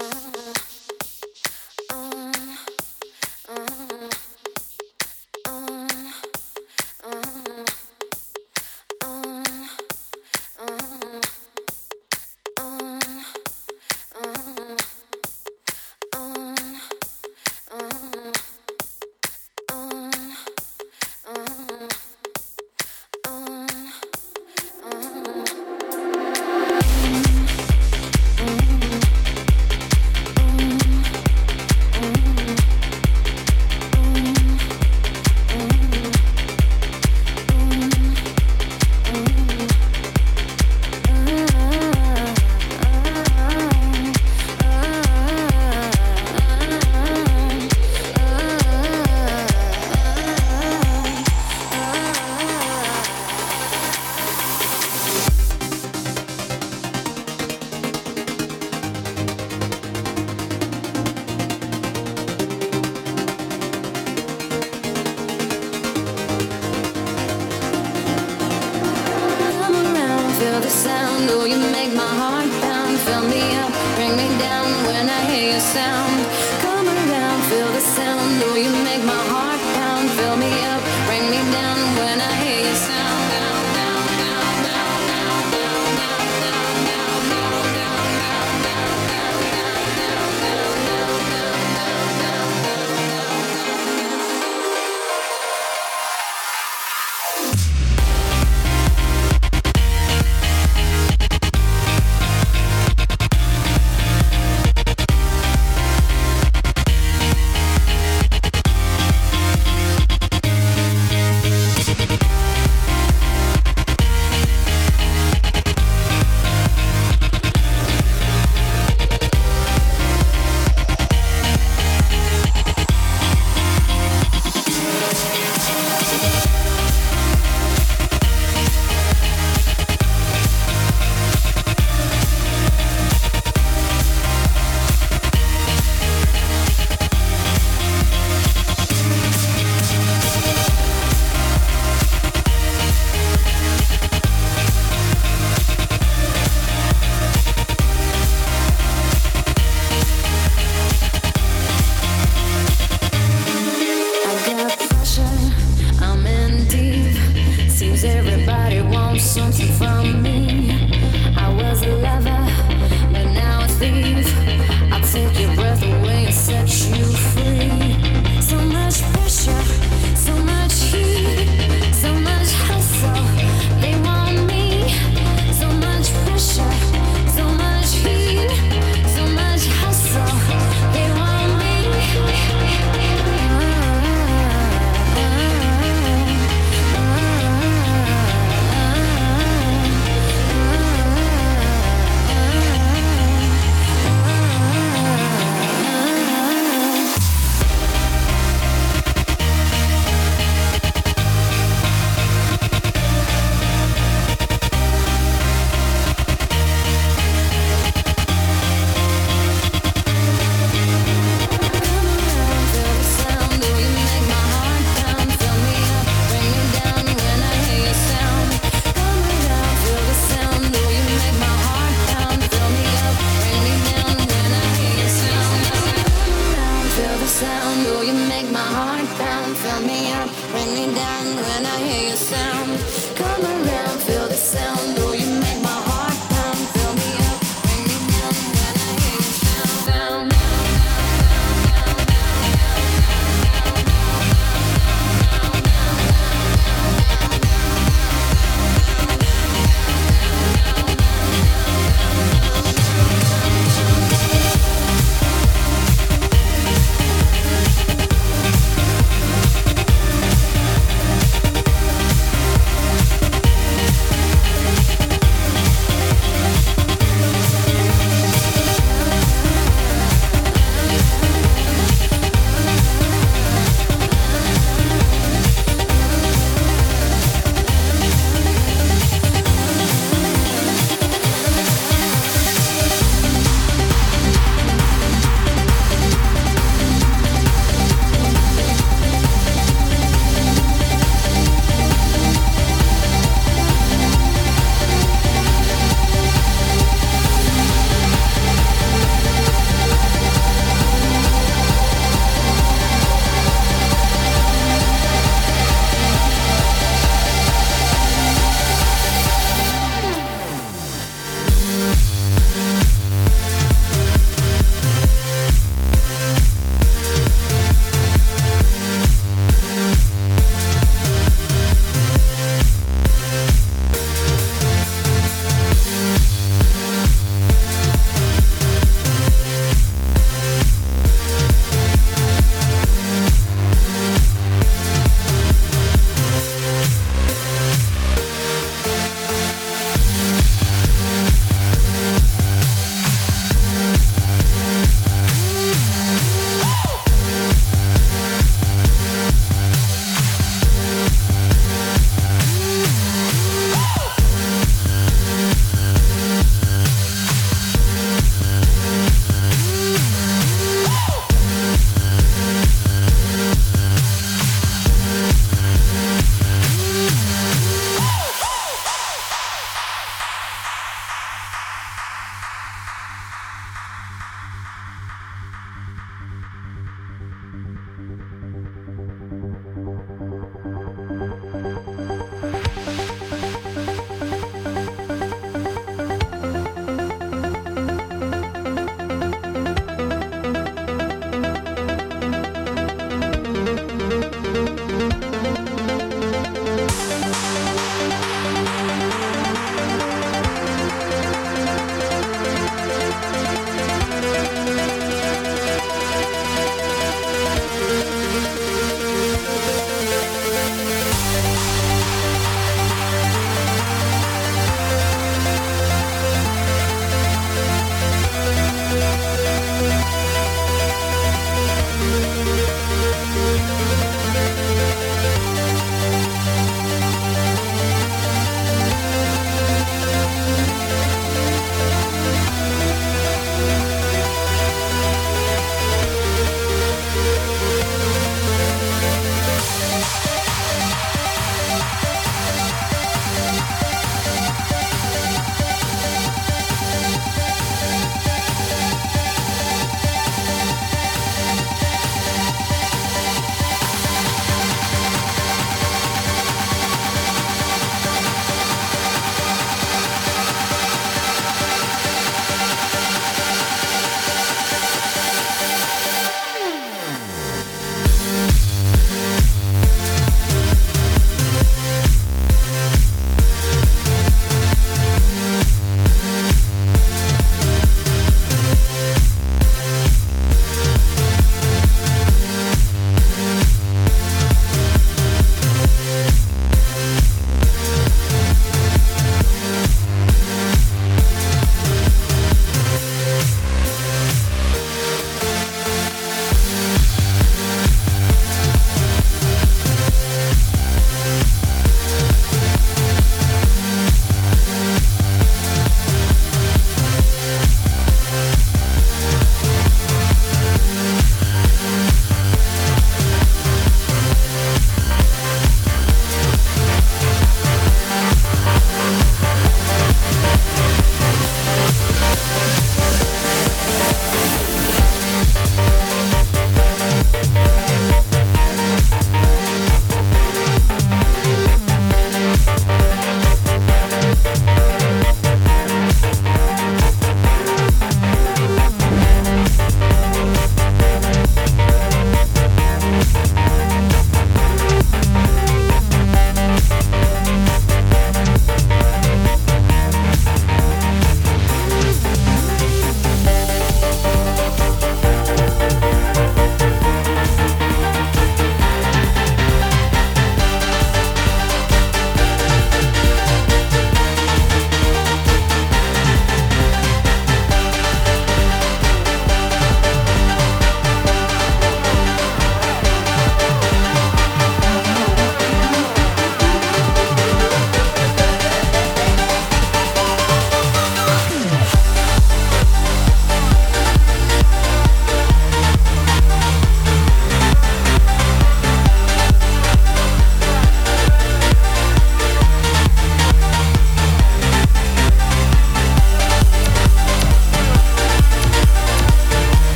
Uh-huh.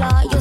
flaw.